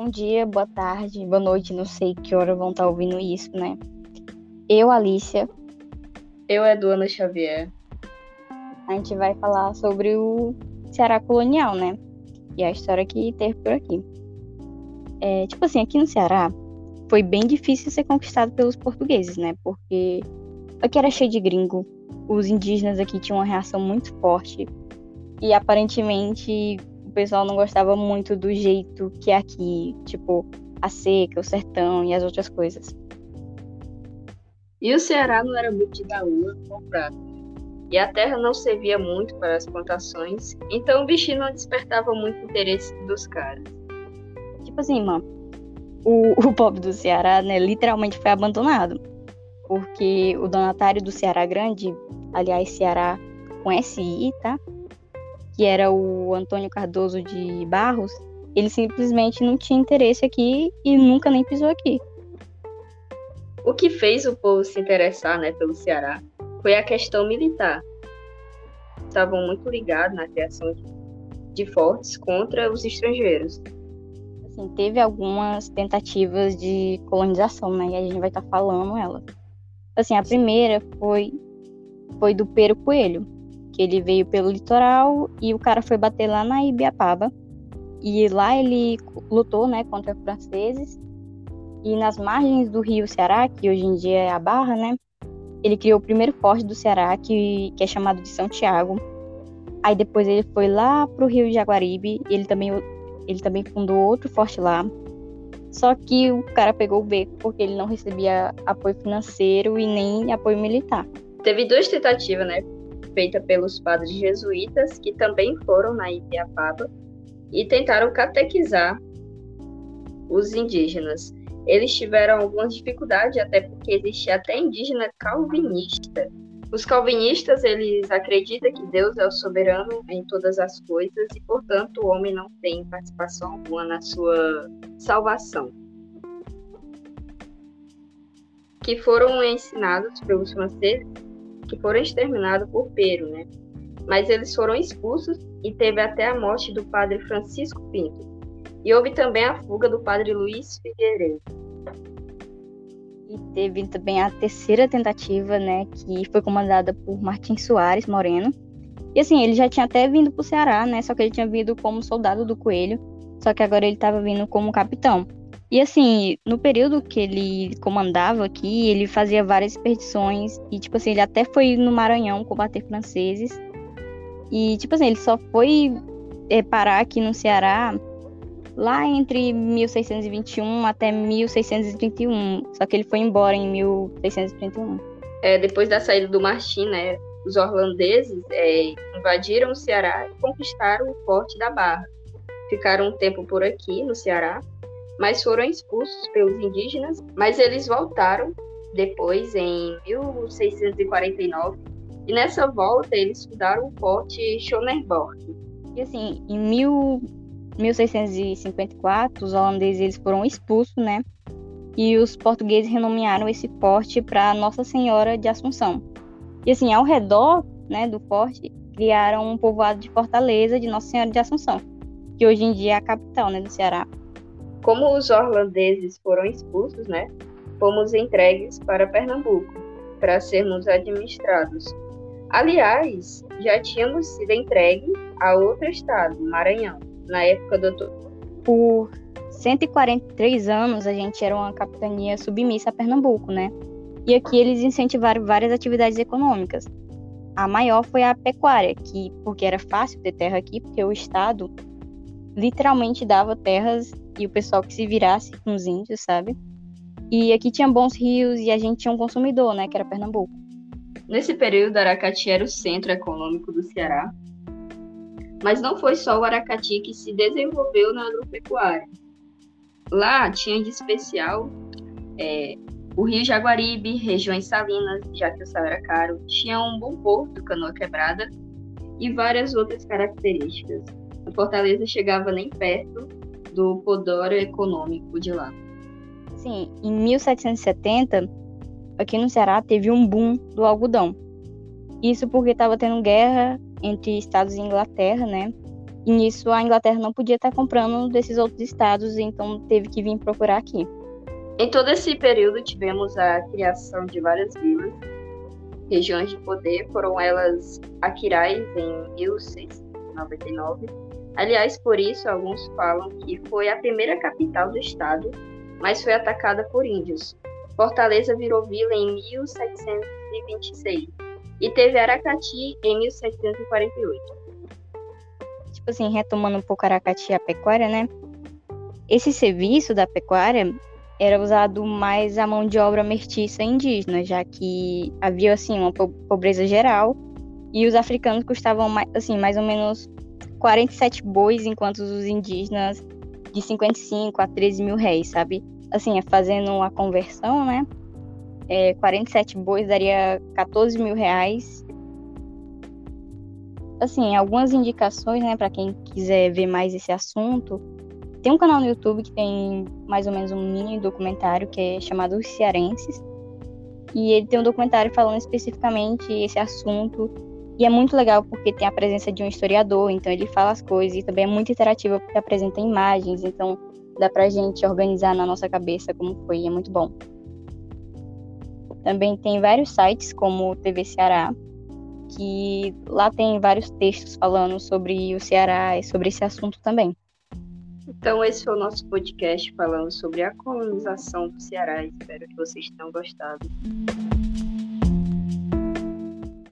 Bom dia, boa tarde, boa noite, não sei que hora vão estar ouvindo isso, né? Eu, Alicia. Eu, Eduana Xavier. A gente vai falar sobre o Ceará colonial, né? E a história que teve por aqui. É, tipo assim, aqui no Ceará foi bem difícil ser conquistado pelos portugueses, né? Porque aqui era cheio de gringo, os indígenas aqui tinham uma reação muito forte e aparentemente pessoal não gostava muito do jeito que é aqui, tipo a seca, o sertão e as outras coisas. E o Ceará não era muito de gaúa ou prata. E a terra não servia muito para as plantações, então o bichinho não despertava muito interesse dos caras. Tipo assim, mano, o, o pobre do Ceará, né, literalmente foi abandonado. Porque o donatário do Ceará Grande, aliás, Ceará com SI, tá? Que era o Antônio Cardoso de Barros, ele simplesmente não tinha interesse aqui e nunca nem pisou aqui. O que fez o povo se interessar né, pelo Ceará foi a questão militar. Estavam muito ligados na criação de fortes contra os estrangeiros assim, teve algumas tentativas de colonização, né? E a gente vai estar tá falando elas. Assim, a primeira foi foi do Pero Coelho, que ele veio pelo litoral e o cara foi bater lá na Ibiapaba. E lá ele lutou, né, contra franceses. E nas margens do rio Ceará, que hoje em dia é a Barra, né? Ele criou o primeiro forte do Ceará, que, que é chamado de São Tiago. Aí depois ele foi lá pro rio Jaguaribe, ele também ele também fundou outro forte lá. Só que o cara pegou o beco porque ele não recebia apoio financeiro e nem apoio militar. Teve duas tentativas, né? Feita pelos padres jesuítas, que também foram na Ibiapaba e tentaram catequizar os indígenas. Eles tiveram algumas dificuldades, até porque existia até indígena calvinista, os calvinistas, eles acreditam que Deus é o soberano em todas as coisas e, portanto, o homem não tem participação alguma na sua salvação. Que foram ensinados pelos franceses, que foram exterminados por Pero, né? Mas eles foram expulsos e teve até a morte do padre Francisco Pinto. E houve também a fuga do padre Luiz Figueiredo. E teve também a terceira tentativa, né, que foi comandada por Martin Soares Moreno. E assim, ele já tinha até vindo para o Ceará, né, só que ele tinha vindo como soldado do Coelho, só que agora ele estava vindo como capitão. E assim, no período que ele comandava aqui, ele fazia várias expedições e tipo assim, ele até foi no Maranhão combater franceses. E tipo assim, ele só foi é, parar aqui no Ceará lá entre 1621 até 1631. Só que ele foi embora em 1631. É, depois da saída do Martim, né, os holandeses é, invadiram o Ceará e conquistaram o Forte da Barra. Ficaram um tempo por aqui, no Ceará, mas foram expulsos pelos indígenas. Mas eles voltaram depois, em 1649, e nessa volta eles fundaram o Forte Schoneborg. E assim, em mil 1654, os holandeses eles foram expulsos, né? E os portugueses renomearam esse forte para Nossa Senhora de Assunção. E assim, ao redor, né, do forte, criaram um povoado de Fortaleza de Nossa Senhora de Assunção, que hoje em dia é a capital, né, do Ceará. Como os holandeses foram expulsos, né, fomos entregues para Pernambuco para sermos administrados. Aliás, já tínhamos sido entregues a outro estado, Maranhão na época do. Por 143 anos, a gente era uma capitania submissa a Pernambuco, né? E aqui eles incentivaram várias atividades econômicas. A maior foi a pecuária, que porque era fácil ter terra aqui, porque o estado literalmente dava terras e o pessoal que se virasse com os índios, sabe? E aqui tinha bons rios e a gente tinha um consumidor, né, que era Pernambuco. Nesse período, Aracati era o centro econômico do Ceará mas não foi só o Aracati que se desenvolveu na agropecuária. Lá tinha de especial é, o Rio Jaguaribe, regiões salinas, já que o sal era caro, tinha um bom porto, canoa quebrada, e várias outras características. A Fortaleza chegava nem perto do podoro econômico de lá. Sim, em 1770, aqui no Ceará teve um boom do algodão. Isso porque estava tendo guerra entre Estados e Inglaterra, né? E nisso a Inglaterra não podia estar comprando desses outros estados, então teve que vir procurar aqui. Em todo esse período tivemos a criação de várias vilas, regiões de poder, foram elas Aquirais em 1699. Aliás, por isso alguns falam que foi a primeira capital do estado, mas foi atacada por índios. Fortaleza virou vila em 1726 e teve Aracati em 1748 tipo assim, retomando um pouco Aracati a pecuária, né? Esse serviço da pecuária era usado mais a mão de obra mestiça indígena, já que havia assim uma pobreza geral e os africanos custavam assim mais ou menos 47 bois, enquanto os indígenas de 55 a 13 mil réis, sabe? Assim, fazendo a conversão, né? É, 47 bois daria 14 mil reais assim, algumas indicações, né, para quem quiser ver mais esse assunto. Tem um canal no YouTube que tem mais ou menos um mini documentário que é chamado Os Cearenses. E ele tem um documentário falando especificamente esse assunto. E é muito legal porque tem a presença de um historiador, então ele fala as coisas e também é muito interativo porque apresenta imagens, então dá pra gente organizar na nossa cabeça como foi, é muito bom. Também tem vários sites como o TV Ceará, que lá tem vários textos falando sobre o Ceará e sobre esse assunto também. Então, esse foi o nosso podcast falando sobre a colonização do Ceará. Espero que vocês tenham gostado.